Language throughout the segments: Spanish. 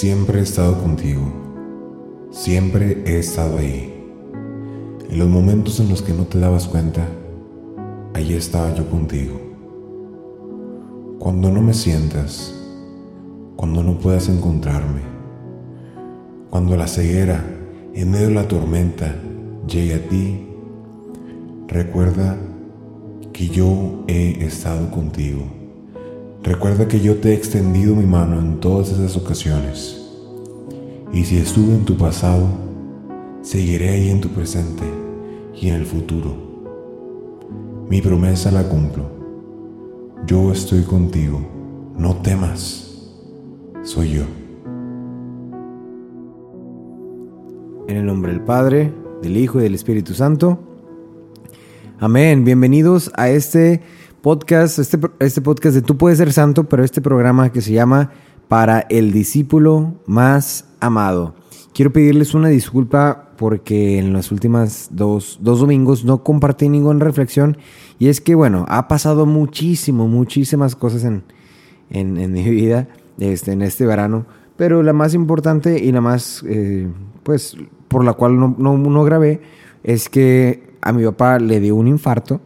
Siempre he estado contigo, siempre he estado ahí. En los momentos en los que no te dabas cuenta, allí estaba yo contigo. Cuando no me sientas, cuando no puedas encontrarme, cuando la ceguera en medio de la tormenta llegue a ti, recuerda que yo he estado contigo. Recuerda que yo te he extendido mi mano en todas esas ocasiones. Y si estuve en tu pasado, seguiré ahí en tu presente y en el futuro. Mi promesa la cumplo. Yo estoy contigo. No temas. Soy yo. En el nombre del Padre, del Hijo y del Espíritu Santo. Amén. Bienvenidos a este podcast, este, este podcast de Tú puedes ser santo, pero este programa que se llama Para el discípulo más amado. Quiero pedirles una disculpa porque en las últimas dos, dos domingos no compartí ninguna reflexión y es que, bueno, ha pasado muchísimo, muchísimas cosas en, en, en mi vida este, en este verano, pero la más importante y la más, eh, pues, por la cual no, no, no grabé es que a mi papá le dio un infarto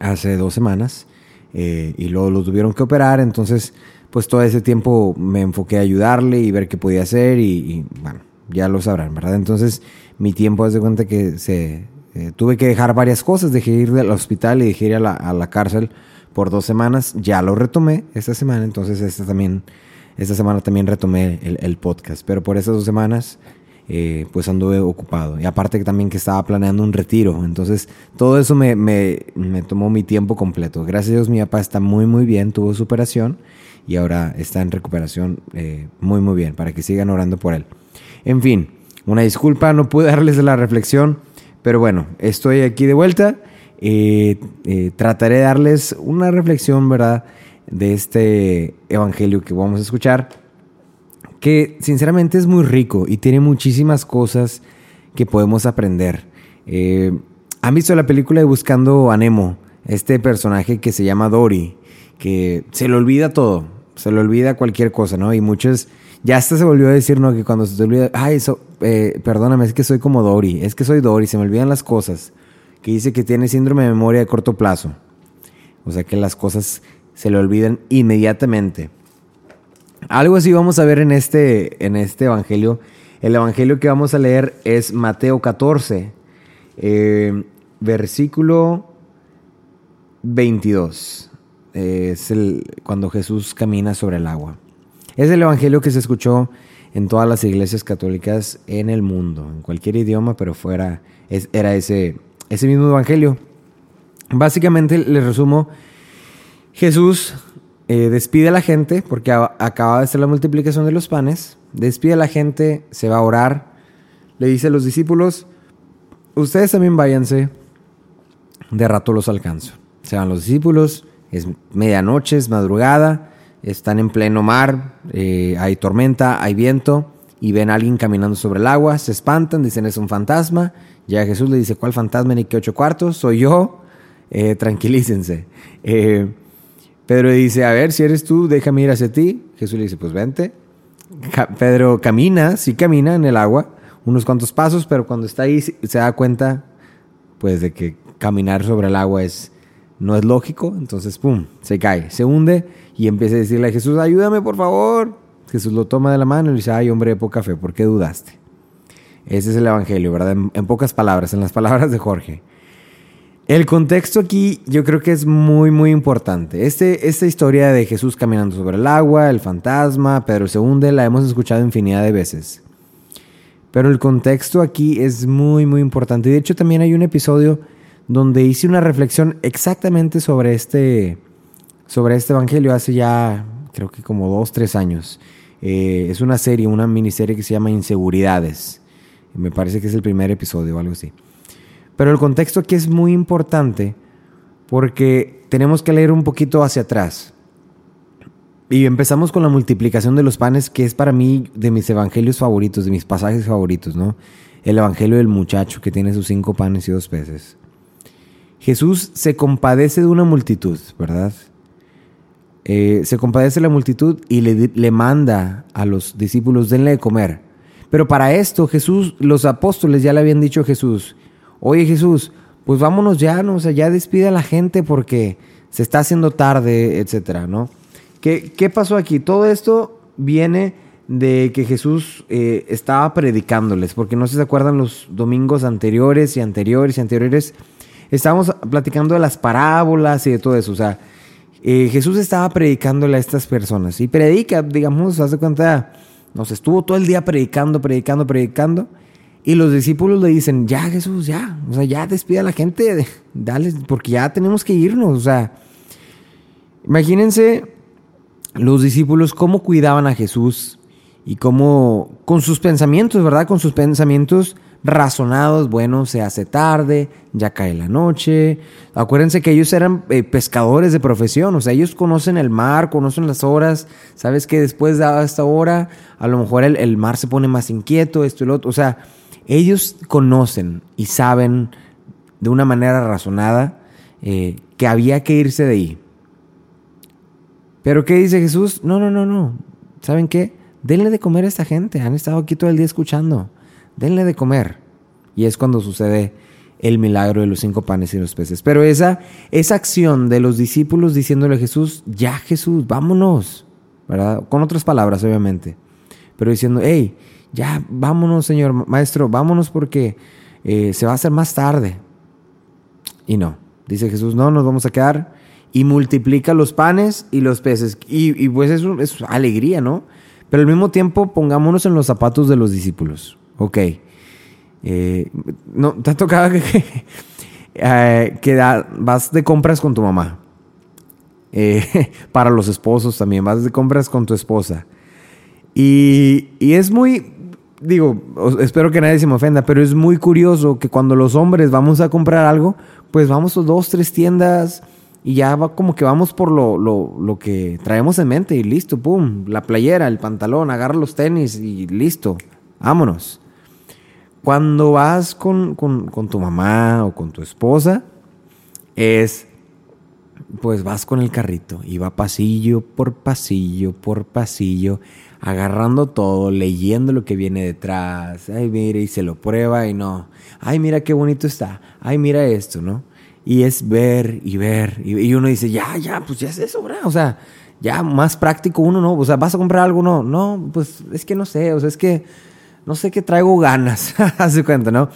hace dos semanas eh, y luego lo tuvieron que operar, entonces pues todo ese tiempo me enfoqué a ayudarle y ver qué podía hacer y, bueno, ya lo sabrán, ¿verdad? Entonces mi tiempo, haz de cuenta que se, eh, tuve que dejar varias cosas, dejé ir del hospital y dejé ir a la, a la cárcel por dos semanas, ya lo retomé esta semana, entonces esta también, esta semana también retomé el podcast, pero por esas dos semanas eh, pues anduve ocupado. Y aparte que también que estaba planeando un retiro. Entonces todo eso me, me, me, tomó mi tiempo completo. Gracias a Dios mi papá está muy muy bien, tuvo su operación y ahora está en recuperación eh, muy muy bien para que sigan orando por él. En fin, una disculpa, no pude darles la reflexión, pero bueno, estoy aquí de vuelta. Eh, trataré de darles una reflexión, ¿verdad? De este evangelio que vamos a escuchar que sinceramente es muy rico y tiene muchísimas cosas que podemos aprender. Eh, ¿Han visto la película de Buscando a Nemo? Este personaje que se llama Dory, que se le olvida todo, se le olvida cualquier cosa, ¿no? Y muchos, ya hasta se volvió a decir, ¿no? Que cuando se te olvida, ay, eso, eh, perdóname, es que soy como Dory, es que soy Dory, se me olvidan las cosas. Que dice que tiene síndrome de memoria de corto plazo. O sea que las cosas se le olvidan inmediatamente. Algo así vamos a ver en este, en este evangelio. El evangelio que vamos a leer es Mateo 14, eh, versículo 22. Eh, es el, cuando Jesús camina sobre el agua. Es el evangelio que se escuchó en todas las iglesias católicas en el mundo, en cualquier idioma, pero fuera, es, era ese, ese mismo evangelio. Básicamente, les resumo, Jesús eh, despide a la gente, porque a, acaba de ser la multiplicación de los panes, despide a la gente, se va a orar, le dice a los discípulos, ustedes también váyanse, de rato los alcanzo. Se van los discípulos, es medianoche, es madrugada, están en pleno mar, eh, hay tormenta, hay viento, y ven a alguien caminando sobre el agua, se espantan, dicen es un fantasma, ya Jesús le dice, ¿cuál fantasma ni qué ocho cuartos? Soy yo, eh, tranquilícense. Eh, Pedro dice, a ver, si eres tú, déjame ir hacia ti. Jesús le dice, pues vente. Pedro camina, sí camina en el agua, unos cuantos pasos, pero cuando está ahí se da cuenta, pues, de que caminar sobre el agua es, no es lógico. Entonces, pum, se cae, se hunde y empieza a decirle a Jesús, ayúdame, por favor. Jesús lo toma de la mano y le dice, ay, hombre de poca fe, ¿por qué dudaste? Ese es el Evangelio, ¿verdad? En pocas palabras, en las palabras de Jorge. El contexto aquí yo creo que es muy, muy importante. Este, esta historia de Jesús caminando sobre el agua, el fantasma, Pedro se hunde, la hemos escuchado infinidad de veces. Pero el contexto aquí es muy, muy importante. De hecho, también hay un episodio donde hice una reflexión exactamente sobre este, sobre este evangelio hace ya, creo que como dos, tres años. Eh, es una serie, una miniserie que se llama Inseguridades. Me parece que es el primer episodio o algo así. Pero el contexto aquí es muy importante porque tenemos que leer un poquito hacia atrás. Y empezamos con la multiplicación de los panes, que es para mí de mis evangelios favoritos, de mis pasajes favoritos, ¿no? El evangelio del muchacho que tiene sus cinco panes y dos peces. Jesús se compadece de una multitud, ¿verdad? Eh, se compadece de la multitud y le, le manda a los discípulos, denle de comer. Pero para esto Jesús, los apóstoles ya le habían dicho a Jesús, oye Jesús, pues vámonos ya, ¿no? O sea, ya despide a la gente porque se está haciendo tarde, etcétera, ¿no? ¿Qué, qué pasó aquí? Todo esto viene de que Jesús eh, estaba predicándoles, porque no sé si se acuerdan los domingos anteriores y anteriores y anteriores, estábamos platicando de las parábolas y de todo eso, o sea, eh, Jesús estaba predicándole a estas personas y predica, digamos, hace cuenta, nos estuvo todo el día predicando, predicando, predicando, y los discípulos le dicen, ya Jesús, ya, o sea, ya despide a la gente, dale, porque ya tenemos que irnos, o sea, imagínense los discípulos cómo cuidaban a Jesús y cómo con sus pensamientos, ¿verdad? Con sus pensamientos razonados, bueno, se hace tarde, ya cae la noche. Acuérdense que ellos eran eh, pescadores de profesión, o sea, ellos conocen el mar, conocen las horas, sabes que después de esta hora, a lo mejor el, el mar se pone más inquieto, esto y lo otro, o sea, ellos conocen y saben de una manera razonada eh, que había que irse de ahí. Pero ¿qué dice Jesús? No, no, no, no. ¿Saben qué? Denle de comer a esta gente. Han estado aquí todo el día escuchando. Denle de comer. Y es cuando sucede el milagro de los cinco panes y los peces. Pero esa, esa acción de los discípulos diciéndole a Jesús, ya Jesús, vámonos. ¿Verdad? Con otras palabras, obviamente. Pero diciendo, hey, ya vámonos, Señor Maestro, vámonos porque eh, se va a hacer más tarde. Y no, dice Jesús, no, nos vamos a quedar y multiplica los panes y los peces. Y, pues es alegría, ¿no? Pero al mismo tiempo pongámonos en los zapatos de los discípulos. Ok. Eh, no, te ha tocado que, eh, vas de compras con tu mamá. para los esposos también, vas de compras con tu esposa. Y es muy, digo, espero que nadie se me ofenda, pero es muy curioso que cuando los hombres vamos a comprar algo, pues vamos a dos, tres tiendas y ya va como que vamos por lo, lo, lo que traemos en mente y listo, pum, la playera, el pantalón, agarra los tenis y listo, vámonos. Cuando vas con, con, con tu mamá o con tu esposa, es pues vas con el carrito y va pasillo por pasillo por pasillo agarrando todo, leyendo lo que viene detrás. Ay, mira, y se lo prueba y no. Ay, mira qué bonito está. Ay, mira esto, ¿no? Y es ver y ver. Y, uno dice, ya, ya, pues ya es eso, ¿verdad? O sea, ya más práctico uno, ¿no? O sea, ¿vas a comprar algo? No, no, pues es que no sé, o sea, es que no sé qué traigo ganas, hace cuenta, ¿no?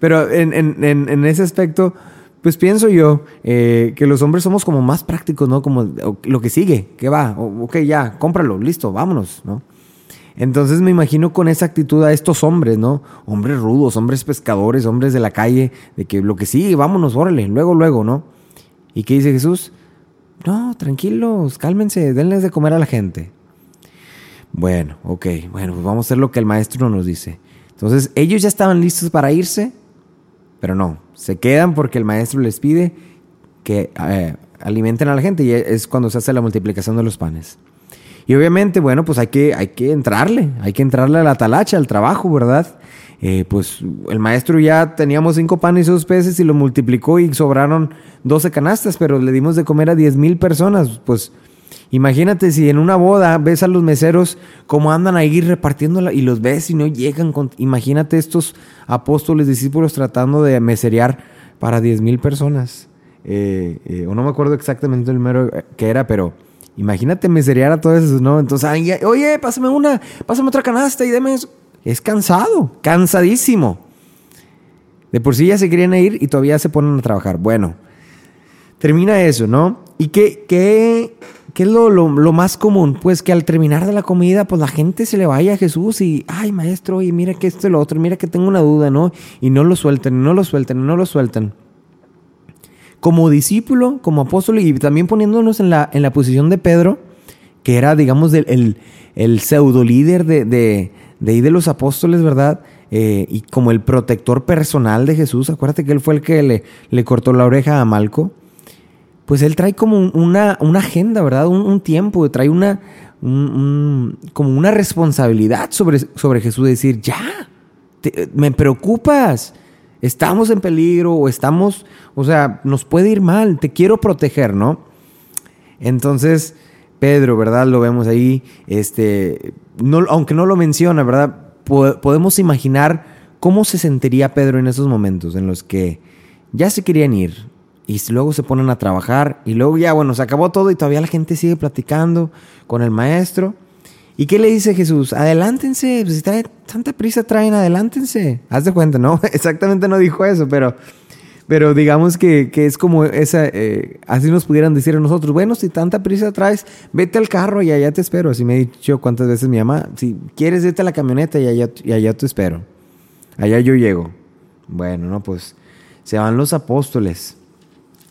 Pero en, en, en, en ese aspecto pues pienso yo eh, que los hombres somos como más prácticos, ¿no? Como lo que sigue, ¿qué va? ok, ya, cómpralo, listo, vámonos, ¿no? Entonces me imagino con esa actitud a estos hombres, ¿no? Hombres rudos, hombres pescadores, hombres de la calle, de que lo que sigue, vámonos, órale, luego, luego, ¿no? ¿Y qué dice Jesús? No, tranquilos, cálmense, denles de comer a la gente. Bueno, ok, bueno, pues vamos a hacer lo que el maestro nos dice. Entonces, ellos ya estaban listos para irse, pero no, se quedan porque el maestro les pide que eh, alimenten a la gente y es cuando se hace la multiplicación de los panes. Y obviamente, bueno, pues hay que, hay que entrarle, hay que entrarle a la talacha, al trabajo, ¿verdad? Eh, pues el maestro ya teníamos cinco panes y dos peces y lo multiplicó y sobraron 12 canastas, pero le dimos de comer a 10 mil personas. Pues Imagínate si en una boda ves a los meseros como andan ahí repartiéndola y los ves y no llegan. Con, imagínate estos apóstoles, discípulos tratando de meserear para 10 mil personas. Eh, eh, o no me acuerdo exactamente el número que era, pero imagínate meserear a todos esos, ¿no? Entonces, oye, pásame una, pásame otra canasta y deme eso. Es cansado, cansadísimo. De por sí ya se querían ir y todavía se ponen a trabajar. Bueno, termina eso, ¿no? ¿Y qué, qué, qué es lo, lo, más común? Pues que al terminar de la comida, pues la gente se le vaya a Jesús y, ay, maestro, y mira que esto y lo otro, mira que tengo una duda, ¿no? Y no lo sueltan, no lo sueltan, no lo sueltan. Como discípulo, como apóstol y también poniéndonos en la, en la posición de Pedro, que era, digamos, el, el, pseudo líder de, de, de ahí de los apóstoles, ¿verdad? Eh, y como el protector personal de Jesús, acuérdate que él fue el que le, le cortó la oreja a Malco, pues él trae como un- una, una agenda, ¿verdad? Un, tiempo, trae una, un- un- como una responsabilidad sobre, sobre Jesús, de decir, ya, te- me preocupas, estamos en peligro o estamos, o sea, nos puede ir mal, te quiero proteger, ¿no? Entonces, Pedro, ¿verdad? Lo vemos ahí, este, aunque no lo menciona, ¿verdad? Po- podemos imaginar cómo se sentiría Pedro en esos momentos en los que ya se querían ir y luego se ponen a trabajar y luego ya, bueno, se acabó todo y todavía la gente sigue platicando con el maestro. ¿Y qué le dice Jesús? Adelántense, pues, si trae tanta prisa traen, adelántense. Haz de cuenta, ¿no? Exactamente no dijo eso, pero, pero digamos que, que es como esa, eh, así nos pudieran decir a nosotros, bueno, si tanta prisa traes, vete al carro y allá te espero. Así me ha dicho cuántas veces mi mamá, si quieres, vete a la camioneta y allá, y allá te espero. Allá yo llego. Bueno, no, pues se van los apóstoles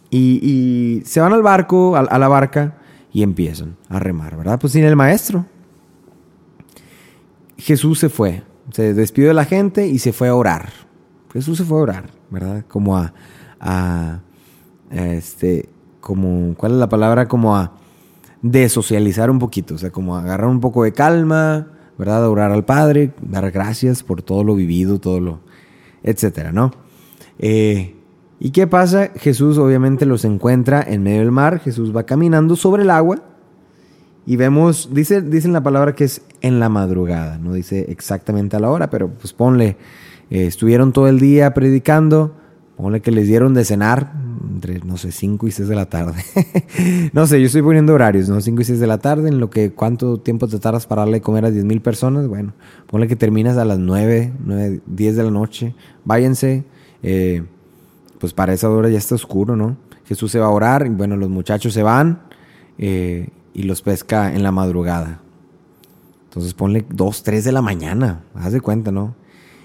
y, se van al barco, a, la barca y empiezan a remar, ¿verdad? Pues sin el maestro. Jesús se fue, se despidió de la gente y se fue a orar. Jesús se fue a orar, ¿verdad? Como a este, como, ¿cuál es la palabra? Como a desocializar un poquito, o sea, como a agarrar un poco de calma, ¿verdad? A orar al Padre, dar gracias por todo lo vivido, todo lo, etcétera, ¿no? Eh, ¿Y qué pasa? Jesús obviamente los encuentra en medio del mar, Jesús va caminando sobre el agua y vemos, dice, dice en la palabra que es en la madrugada, no dice exactamente a la hora, pero pues ponle, eh, estuvieron todo el día predicando, ponle que les dieron de cenar entre, no sé, 5 y 6 de la tarde. no sé, yo estoy poniendo horarios, ¿no? 5 y 6 de la tarde, en lo que cuánto tiempo te tardas para darle comer a 10 mil personas, bueno, ponle que terminas a las 9, 9 10 de la noche, váyanse, eh, pues para esa hora ya está oscuro, ¿no? Jesús se va a orar, y bueno, los muchachos se van eh, y los pesca en la madrugada. Entonces ponle 2, 3 de la mañana, haz de cuenta, ¿no?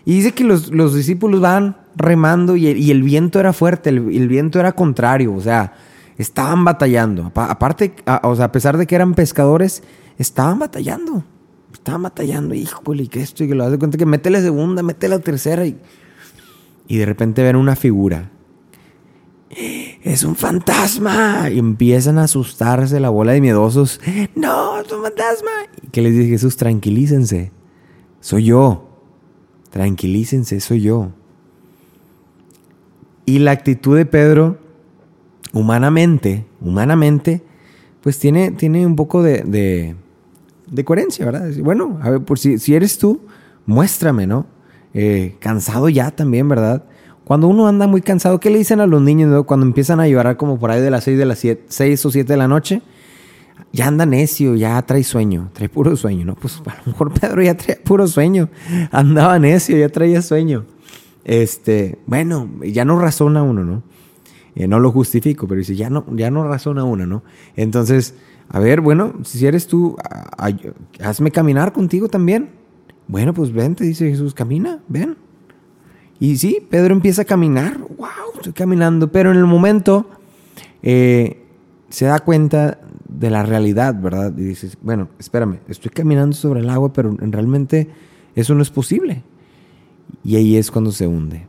Y dice que los, los discípulos van remando y el, viento era fuerte, el, el viento era contrario, o sea, estaban batallando. Apa- Aparte, a- o sea, a pesar de que eran pescadores, estaban batallando. Estaban batallando, híjole, que esto y que lo haz de cuenta que mete la segunda, mete la tercera y, y de repente ven una figura. Es un fantasma. Y empiezan a asustarse la bola de miedosos. No, es un fantasma. ¿Y qué les dice Jesús? Tranquilícense. Soy yo. Tranquilícense, soy yo. Y la actitud de Pedro, humanamente, humanamente, pues tiene, tiene un poco de, de, de coherencia, ¿verdad? Bueno, a ver, por si, si eres tú, muéstrame, ¿no? Eh, cansado ya también, ¿verdad? Cuando uno anda muy cansado, ¿qué le dicen a los niños cuando empiezan a llorar como por ahí de las 6 de las 7, 6 o 7 de la noche? Ya anda necio, ya trae sueño, trae puro sueño, ¿no? Pues a lo mejor Pedro ya traía puro sueño, andaba necio, ya traía sueño. Este, bueno, ya no razona uno, ¿no? Eh, no lo justifico, pero dice, ya no, ya no razona uno, ¿no? Entonces, a ver, bueno, si eres tú, hazme caminar contigo también. Bueno, pues vente, dice Jesús, camina, ven. Y sí, Pedro empieza a caminar, wow, estoy caminando, pero en el momento eh, se da cuenta de la realidad, ¿verdad? Y dices, bueno, espérame, estoy caminando sobre el agua, pero en- realmente eso no es posible. Y ahí es cuando se hunde.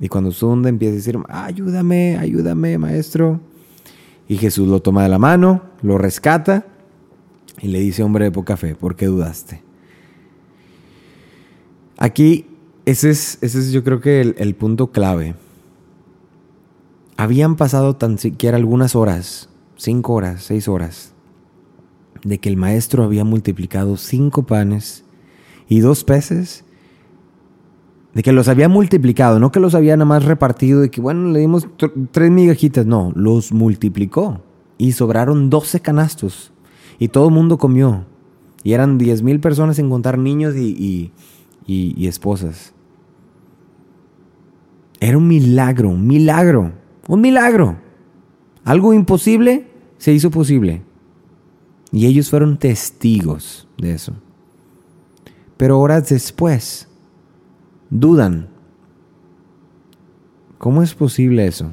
Y cuando se hunde empieza a decir, ayúdame, ayúdame, maestro. Y Jesús lo toma de la mano, lo rescata y le dice, hombre de poca fe, ¿por qué dudaste? Aquí, ese es, ese es yo creo que el, punto clave. Habían pasado tan siquiera algunas horas, cinco horas, seis horas, de que el maestro había multiplicado cinco panes y dos peces, de que los había multiplicado, no que los había nada más repartido, de que bueno, le dimos tr- tres migajitas, no, los multiplicó y sobraron doce canastos y todo el mundo comió. Y eran diez mil personas sin contar niños y- y- esposas. Era un milagro, un milagro, un milagro. Algo imposible se hizo posible. Y ellos fueron testigos de eso. Pero horas después, dudan. ¿Cómo es posible eso?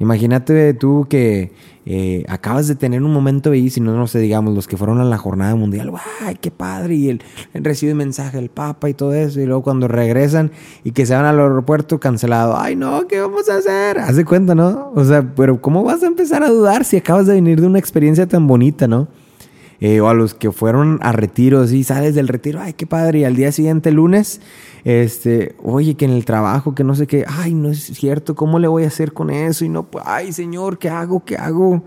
Imagínate tú que eh, acabas de tener un momento ahí, si no, sé, digamos, los que fueron a la jornada mundial, ¡ay, qué padre! Y el, el recibe mensaje del Papa y todo eso, y luego cuando regresan y que se van al aeropuerto cancelado, ¡ay, no! ¿Qué vamos a hacer? Haz de cuenta, ¿no? O sea, pero ¿cómo vas a empezar a dudar si acabas de venir de una experiencia tan bonita, ¿no? Eh, o a los que fueron a retiros y sales del retiro, ay, qué padre, y al día siguiente, lunes, este, oye, que en el trabajo, que no sé qué, ay, no es cierto, ¿cómo le voy a hacer con eso? Y no, ay, Señor, ¿qué hago? ¿Qué hago?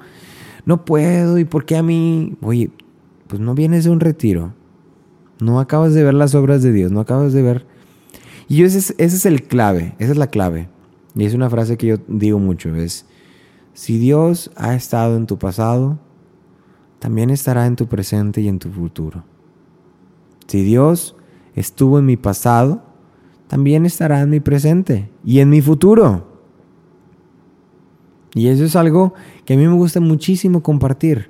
No puedo, ¿y por qué a mí? Oye, pues no vienes de un retiro, no acabas de ver las obras de Dios, no acabas de ver. Y ese es, ese es el clave, esa es la clave. Y es una frase que yo digo mucho, es, si Dios ha estado en tu pasado, también estará en tu presente y en tu futuro. Si Dios estuvo en mi pasado, también estará en mi presente y en mi futuro. Y eso es algo que a mí me gusta muchísimo compartir.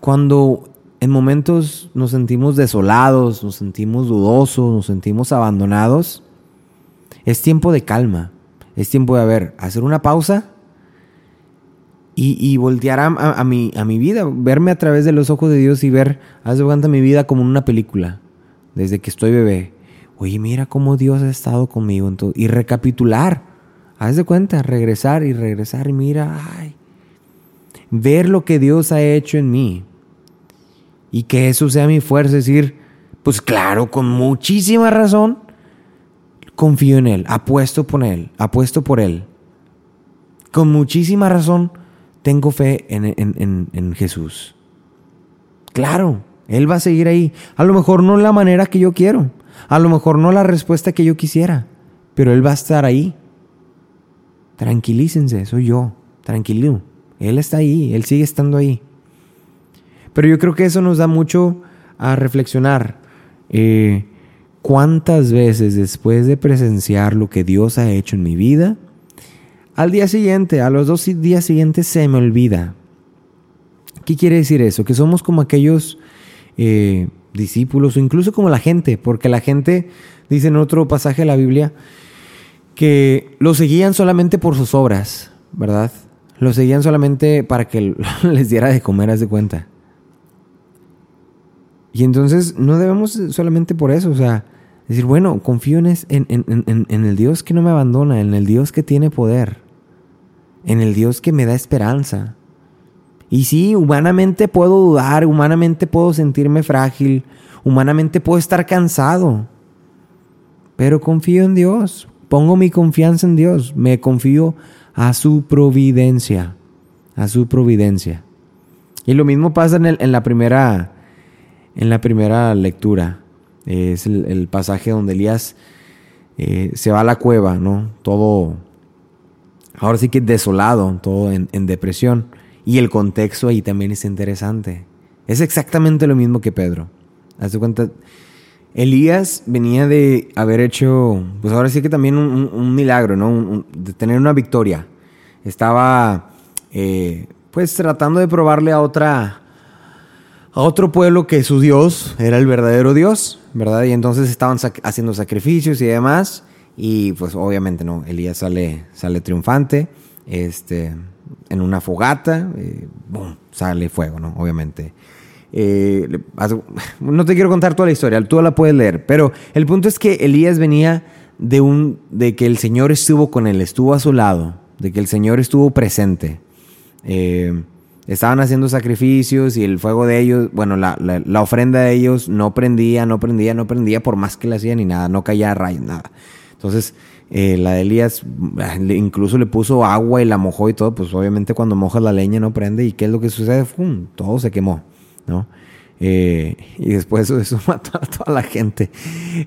Cuando en momentos nos sentimos desolados, nos sentimos dudosos, nos sentimos abandonados, es tiempo de calma. Es tiempo de, a hacer una pausa y, voltear a, mi, a mi vida, verme a través de los ojos de Dios y ver, haz de cuenta mi vida como una película, desde que estoy bebé. Oye, mira cómo Dios ha estado conmigo. Entonces, y recapitular, haz de cuenta, regresar y regresar y mira, ay, ver lo que Dios ha hecho en mí. Y que eso sea mi fuerza, decir, pues claro, con muchísima razón, confío en Él, apuesto por Él, apuesto por Él. Con muchísima razón, tengo fe en, en, en, Jesús. Claro, Él va a seguir ahí. A lo mejor no la manera que yo quiero. A lo mejor no la respuesta que yo quisiera. Pero Él va a estar ahí. Tranquilícense, soy yo. Tranquilo. Él está ahí, Él sigue estando ahí. Pero yo creo que eso nos da mucho a reflexionar. Eh, ¿Cuántas veces después de presenciar lo que Dios ha hecho en mi vida, al día siguiente, a los dos días siguientes se me olvida. ¿Qué quiere decir eso? Que somos como aquellos eh, discípulos o incluso como la gente, porque la gente dice en otro pasaje de la Biblia que lo seguían solamente por sus obras, ¿verdad? Lo seguían solamente para que les diera de comer, haz de cuenta. Y entonces no debemos solamente por eso, o sea, decir, bueno, confío en, en, el Dios que no me abandona, en el Dios que tiene poder en el Dios que me da esperanza. Y sí, humanamente puedo dudar, humanamente puedo sentirme frágil, humanamente puedo estar cansado, pero confío en Dios, pongo mi confianza en Dios, me confío a su providencia, a su providencia. Y lo mismo pasa en, la, primera, en la primera lectura, es el, el pasaje donde Elías eh, se va a la cueva, ¿no? Todo ahora sí que desolado, todo en, depresión. Y el contexto ahí también es interesante. Es exactamente lo mismo que Pedro. Hazte cuenta, Elías venía de haber hecho, pues ahora sí que también un, milagro, ¿no? Un, de tener una victoria. Estaba, eh, pues tratando de probarle a otra, a otro pueblo que su Dios era el verdadero Dios, ¿verdad? Y entonces estaban haciendo sacrificios y demás. Y pues obviamente no, Elías sale, sale triunfante, este, en una fogata, eh, boom, sale fuego, ¿no? Obviamente. Eh, no te quiero contar toda la historia, tú la puedes leer, pero el punto es que Elías venía de, un, de que el Señor estuvo con él, estuvo a su lado, de que el Señor estuvo presente. Eh, estaban haciendo sacrificios y el fuego de ellos, bueno, la, la, la, ofrenda de ellos no prendía, no prendía, no prendía, por más que le hacían ni nada, no caía rayo, nada. Entonces, eh, la de Elías incluso le puso agua y la mojó y todo, pues obviamente cuando mojas la leña no prende y ¿qué es lo que sucede? ¡Fum! Todo se quemó, ¿no? Eh, y después eso, eso mató a toda la gente.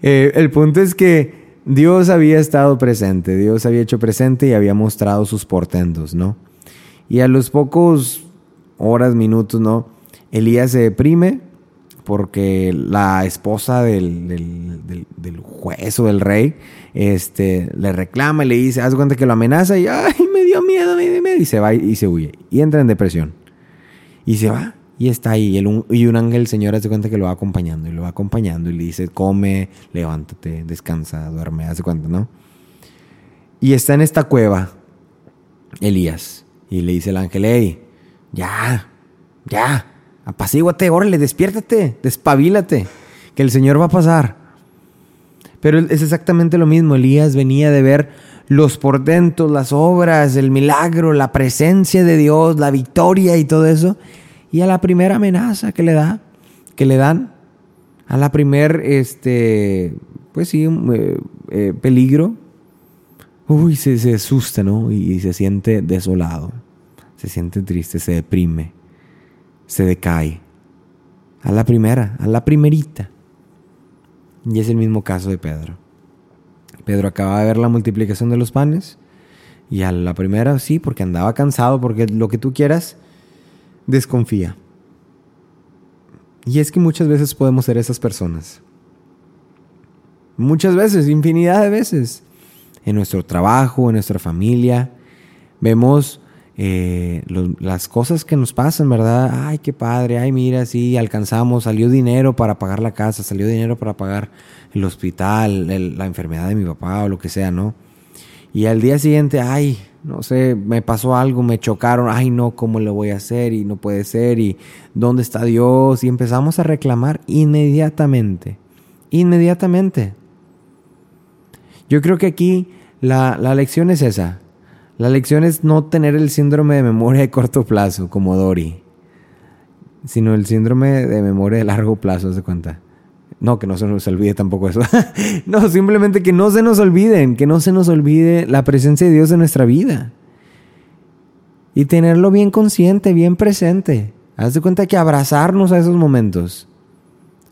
Eh, el punto es que Dios había estado presente, Dios había hecho presente y había mostrado sus portentos, ¿no? Y a los pocos horas, minutos, ¿no? Elías se deprime porque la esposa del, del, juez o del rey este, le reclama y le dice, haz cuenta que lo amenaza y, ay, me dio miedo, me dio miedo, y se va y, se huye. Y entra en depresión. Y se va y está ahí. Y, el, y un ángel, Señor, hace cuenta que lo va acompañando y lo va acompañando y le dice, come, levántate, descansa, duerme, hace cuenta, ¿no? Y está en esta cueva. Elías. Y le dice el ángel, hey, ya, ya, apacíguate, órale, despiértate, despabilate, que el Señor va a pasar. Pero es exactamente lo mismo, Elías venía de ver los portentos, las obras, el milagro, la presencia de Dios, la victoria y todo eso. Y a la primera amenaza que le da, que le dan, a la primer, este, pues sí, eh, eh, peligro, uy, se, se asusta, ¿no? Y, se siente desolado, se siente triste, se deprime, se decae. A la primera, a la primerita. Y es el mismo caso de Pedro. Pedro acaba de ver la multiplicación de los panes y a la primera sí, porque andaba cansado, porque lo que tú quieras, desconfía. Y es que muchas veces podemos ser esas personas. Muchas veces, infinidad de veces en nuestro trabajo, en nuestra familia. Vemos eh, las cosas que nos pasan, ¿verdad? Ay, qué padre, ay, mira, sí, alcanzamos, salió dinero para pagar la casa, salió dinero para pagar el hospital, la enfermedad de mi papá o lo que sea, ¿no? Y al día siguiente, ay, no sé, me pasó algo, me chocaron, ay, no, ¿cómo le voy a hacer? Y no puede ser, y ¿dónde está Dios? Y empezamos a reclamar inmediatamente, inmediatamente. Yo creo que aquí la, lección es esa. La lección es no tener el síndrome de memoria de corto plazo, como Dory, sino el síndrome de memoria de largo plazo, ¿se cuenta? No, que no se nos olvide tampoco eso. no, simplemente que no se nos olviden, que no se nos olvide la presencia de Dios en nuestra vida. Y tenerlo bien consciente, bien presente. Haz de cuenta que abrazarnos a esos momentos.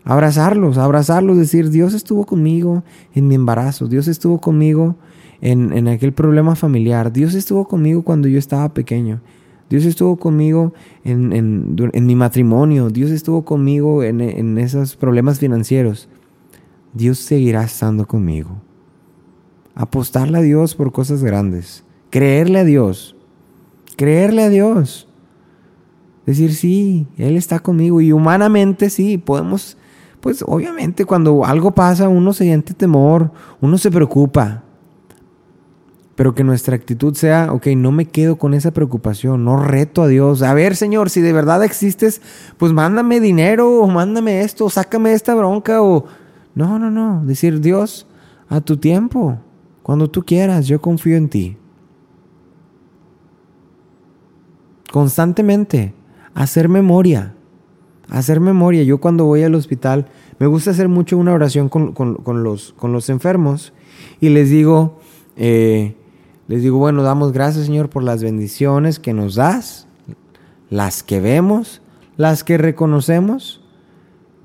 Abrazarlos, abrazarlos, decir, Dios estuvo conmigo en mi embarazo, Dios estuvo conmigo en, aquel problema familiar. Dios estuvo conmigo cuando yo estaba pequeño. Dios estuvo conmigo en, mi matrimonio. Dios estuvo conmigo en, esos problemas financieros. Dios seguirá estando conmigo. Apostarle a Dios por cosas grandes. Creerle a Dios. Creerle a Dios. Decir, sí, Él está conmigo. Y humanamente sí, podemos, pues obviamente cuando algo pasa uno se siente temor, uno se preocupa pero que nuestra actitud sea, ok, no me quedo con esa preocupación, no reto a Dios. A ver, Señor, si de verdad existes, pues mándame dinero o mándame esto, o sácame esta bronca o... No, no, no, decir Dios, a tu tiempo, cuando tú quieras, yo confío en ti. Constantemente, hacer memoria, hacer memoria. Yo cuando voy al hospital, me gusta hacer mucho una oración con, los, con los enfermos y les digo, eh, les digo, bueno, damos gracias Señor por las bendiciones que nos das, las que vemos, las que reconocemos,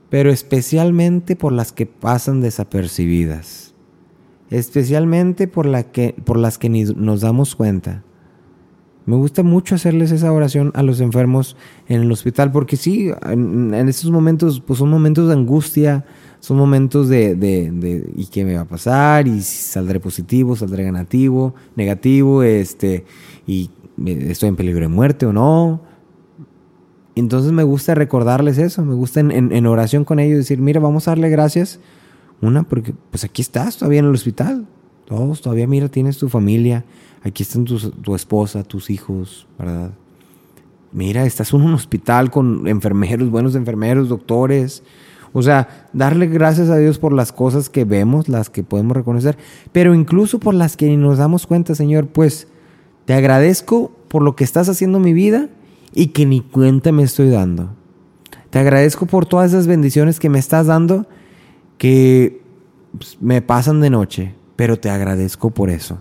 pero especialmente por las que pasan desapercibidas, especialmente por, la que, por las que ni nos damos cuenta. Me gusta mucho hacerles esa oración a los enfermos en el hospital, porque sí, en, estos momentos, pues son momentos de angustia, son momentos de, de, ¿y qué me va a pasar? ¿Y saldré positivo, saldré negativo, negativo, este, y estoy en peligro de muerte o no? Entonces me gusta recordarles eso, me gusta en, oración con ellos decir, mira, vamos a darle gracias. Una, porque pues aquí estás todavía en el hospital. Todos, todavía mira, tienes tu familia, aquí están tu esposa, tus hijos, ¿verdad? Mira, estás en un hospital con enfermeros, buenos enfermeros, doctores, o sea, darle gracias a Dios por las cosas que vemos, las que podemos reconocer, pero incluso por las que nos damos cuenta, Señor, pues te agradezco por lo que estás haciendo en mi vida y que ni cuenta me estoy dando. Te agradezco por todas esas bendiciones que me estás dando que pues, me pasan de noche, pero te agradezco por eso.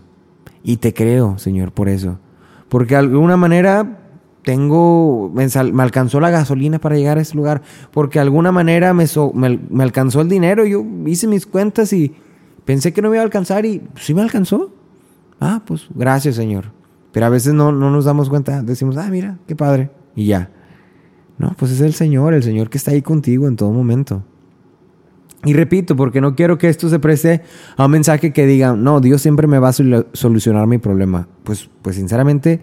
Y te creo, Señor, por eso. Porque de alguna manera tengo, me, alcanzó la gasolina para llegar a ese lugar, porque de alguna manera me, me, alcanzó el dinero, yo hice mis cuentas y pensé que no me iba a alcanzar y sí me alcanzó. Ah, pues gracias Señor. Pero a veces no, no nos damos cuenta, decimos, ah, mira, qué padre, y ya. No, pues es el Señor, el Señor que está ahí contigo en todo momento. Y repito, porque no quiero que esto se preste a un mensaje que diga, no, Dios siempre me va a solucionar mi problema. Pues, pues sinceramente,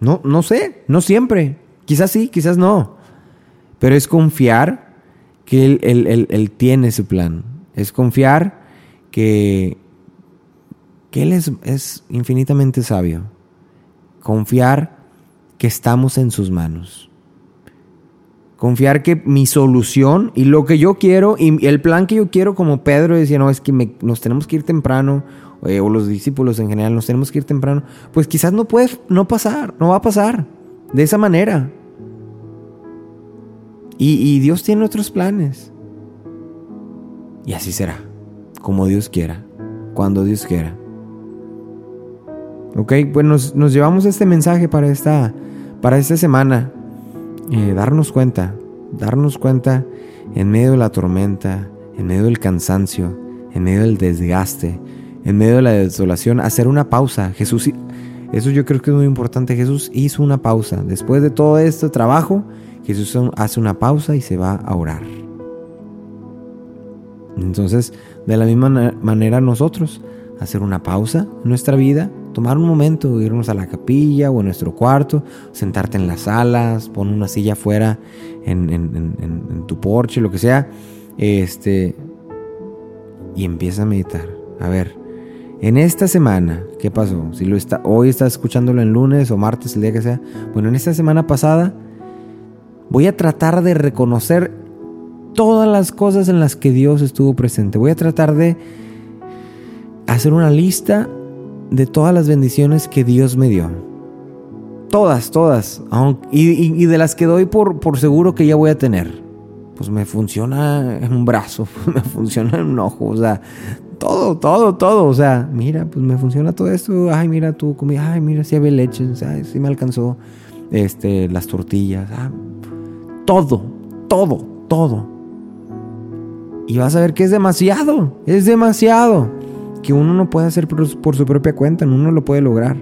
no, no sé, no siempre. Quizás sí, quizás no. Pero es confiar que Él, tiene su plan. Es confiar que, Él es infinitamente sabio. confiar que estamos en sus manos. Confiar que mi solución y lo que yo quiero y el plan que yo quiero como Pedro decía, no, es que nos tenemos que ir temprano, eh, o los discípulos en general, nos tenemos que ir temprano, pues quizás no puede no pasar, no va a pasar de esa manera. Y, Dios tiene otros planes. Y así será, como Dios quiera, cuando Dios quiera. Ok, pues nos, llevamos este mensaje para esta, para esta semana. Eh, darnos cuenta, darnos cuenta en medio de la tormenta, en medio del cansancio, en medio del desgaste, en medio de la desolación, hacer una pausa. Jesús, eso yo creo que es muy importante. Jesús hizo una pausa. Después de todo este trabajo, Jesús hace una pausa y se va a orar. Entonces, de la misma manera nosotros, hacer una pausa en nuestra vida, tomar un momento, irnos a la capilla o a nuestro cuarto, sentarte en las salas, pon una silla afuera en, en, tu porche, lo que sea, este, y empieza a meditar. A ver, en esta semana, ¿qué pasó? Si lo está, hoy estás escuchándolo en lunes o martes, el día que sea. Bueno, en esta semana pasada, Voy a tratar de reconocer todas las cosas en las que Dios estuvo presente. Voy a tratar de hacer una lista de todas las bendiciones que Dios me dio. Todas, todas. Y, de las que doy por, por seguro que ya voy a tener. Pues me funciona un brazo, me funciona en un ojo, o sea, todo, todo, todo. O sea, mira, pues me funciona todo esto. Ay, mira, tú comida. Ay, mira, si había leche. O sea, si me alcanzó este, las tortillas. Ah, todo, todo, todo. Y vas a ver que es demasiado, es demasiado. Que uno no puede hacer por, su propia cuenta, uno no lo puede lograr.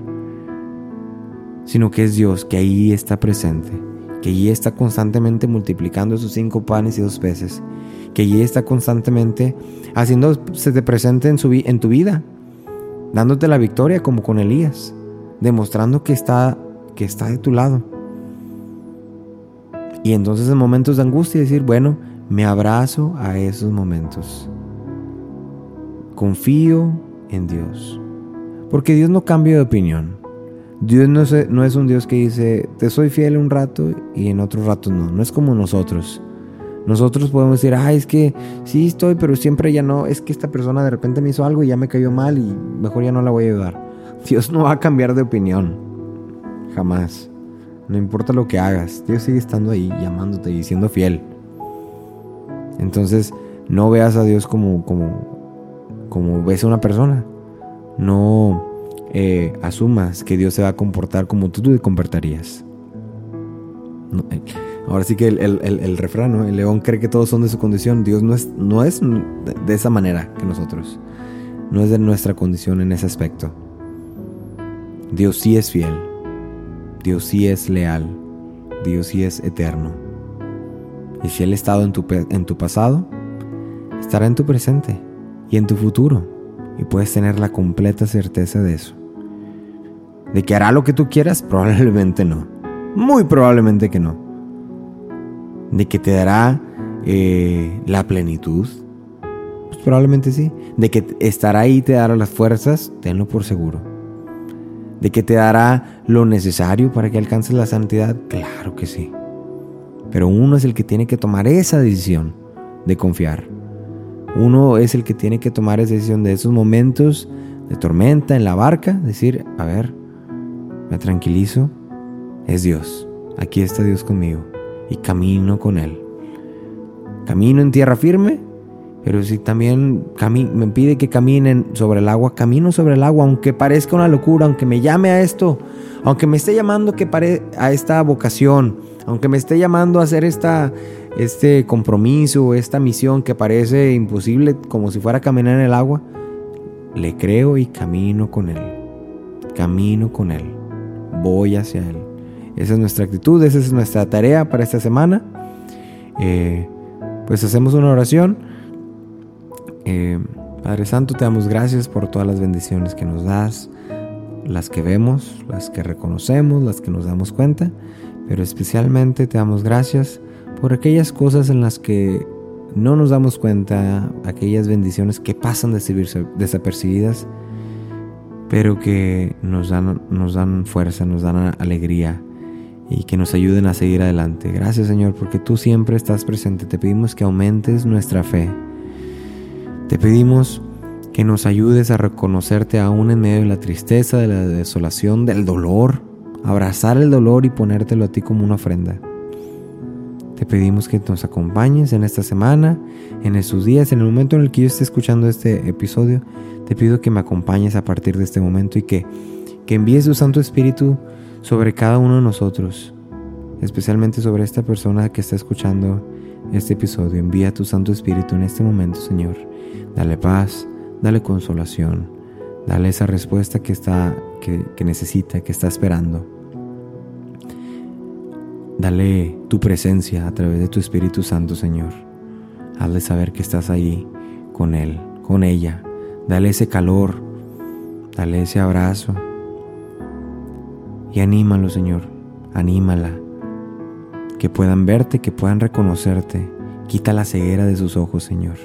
Sino que es Dios que ahí está presente, que allí está constantemente multiplicando esos cinco panes y dos peces, que allí está constantemente haciendo se te presente en, su, en tu vida, dándote la victoria como con Elías, demostrando que está, que está de tu lado. Y entonces en momentos de angustia decir, bueno, me abrazo a esos momentos. Confío en Dios. Porque Dios no cambia de opinión. Dios no es, un Dios que dice, te soy fiel un rato y en otro rato no. No es como nosotros. Nosotros podemos decir, ay, es que sí estoy, pero siempre ya no. Es que esta persona de repente me hizo algo y ya me cayó mal y mejor ya no la voy a ayudar. Dios no va a cambiar de opinión. Jamás. No importa lo que hagas, Dios sigue estando ahí, llamándote y siendo fiel. Entonces, no veas a Dios como, como, como ves a una persona. No eh, asumas que Dios se va a comportar como tú te comportarías. Eh, ahora sí que el, el, refrán, el león cree que todos son de su condición. Dios no es, no es de esa manera que nosotros. No es de nuestra condición en ese aspecto. Dios sí es fiel. Dios sí es leal, Dios sí es eterno. Y si Él ha estado en tu, en tu pasado, estará en tu presente y en tu futuro. Y puedes tener la completa certeza de eso. ¿De que hará lo que tú quieras? Probablemente no. Muy probablemente que no. ¿De que te dará eh, la plenitud? Pues probablemente sí. ¿De que estará ahí y te dará las fuerzas? Tenlo por seguro de que te dará lo necesario para que alcances la santidad? Claro que sí. Pero uno es el que tiene que tomar esa decisión de confiar. Uno es el que tiene que tomar esa decisión de esos momentos de tormenta en la barca, decir, a ver, me tranquilizo, es Dios, aquí está Dios conmigo y camino con Él. Camino en tierra firme pero si también me pide que caminen sobre el agua, camino sobre el agua, aunque parezca una locura, aunque me llame a esto, aunque me esté llamando que pare a esta vocación, aunque me esté llamando a hacer esta, este compromiso, esta misión que parece imposible, como si fuera caminar en el agua, le creo y camino con Él. Camino con Él. Voy hacia Él. Esa es nuestra actitud, esa es nuestra tarea para esta semana. Eh, pues hacemos una oración. Eh, Padre Santo, te damos gracias por todas las bendiciones que nos das, las que vemos, las que reconocemos, las que nos damos cuenta, pero especialmente te damos gracias por aquellas cosas en las que no nos damos cuenta, aquellas bendiciones que pasan desapercibidas, pero que nos dan, nos dan fuerza, nos dan alegría y que nos ayuden a seguir adelante. Gracias Señor, porque tú siempre estás presente. Te pedimos que aumentes nuestra fe. Te pedimos que nos ayudes a reconocerte aún en medio de la tristeza, de la desolación, del dolor, abrazar el dolor y ponértelo a ti como una ofrenda. Te pedimos que nos acompañes en esta semana, en esos días, en el momento en el que yo esté escuchando este episodio. Te pido que me acompañes a partir de este momento y que, que envíes tu Santo Espíritu sobre cada uno de nosotros, especialmente sobre esta persona que está escuchando este episodio. Envía tu Santo Espíritu en este momento, Señor. Dale paz, dale consolación, dale esa respuesta que, está, que, que necesita, que está esperando. Dale tu presencia a través de tu Espíritu Santo, Señor. Hazle saber que estás ahí con Él, con ella. Dale ese calor, dale ese abrazo, y anímalo, Señor, anímala. Que puedan verte, que puedan reconocerte. Quita la ceguera de sus ojos, Señor.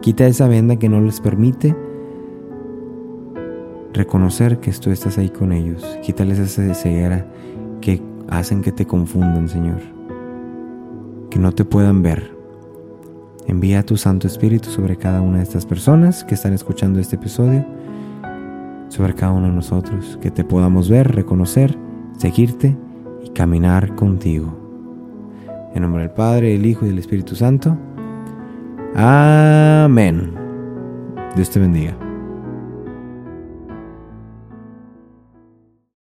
Quita esa venda que no les permite reconocer que tú estás ahí con ellos. Quítales esa ceguera que hacen que te confundan, Señor. Que no te puedan ver. Envía tu Santo Espíritu sobre cada una de estas personas que están escuchando este episodio, sobre cada uno de nosotros, que te podamos ver, reconocer seguirte y caminar contigo. En nombre del Padre, del Hijo y del Espíritu Santo. Amén. Dios te bendiga.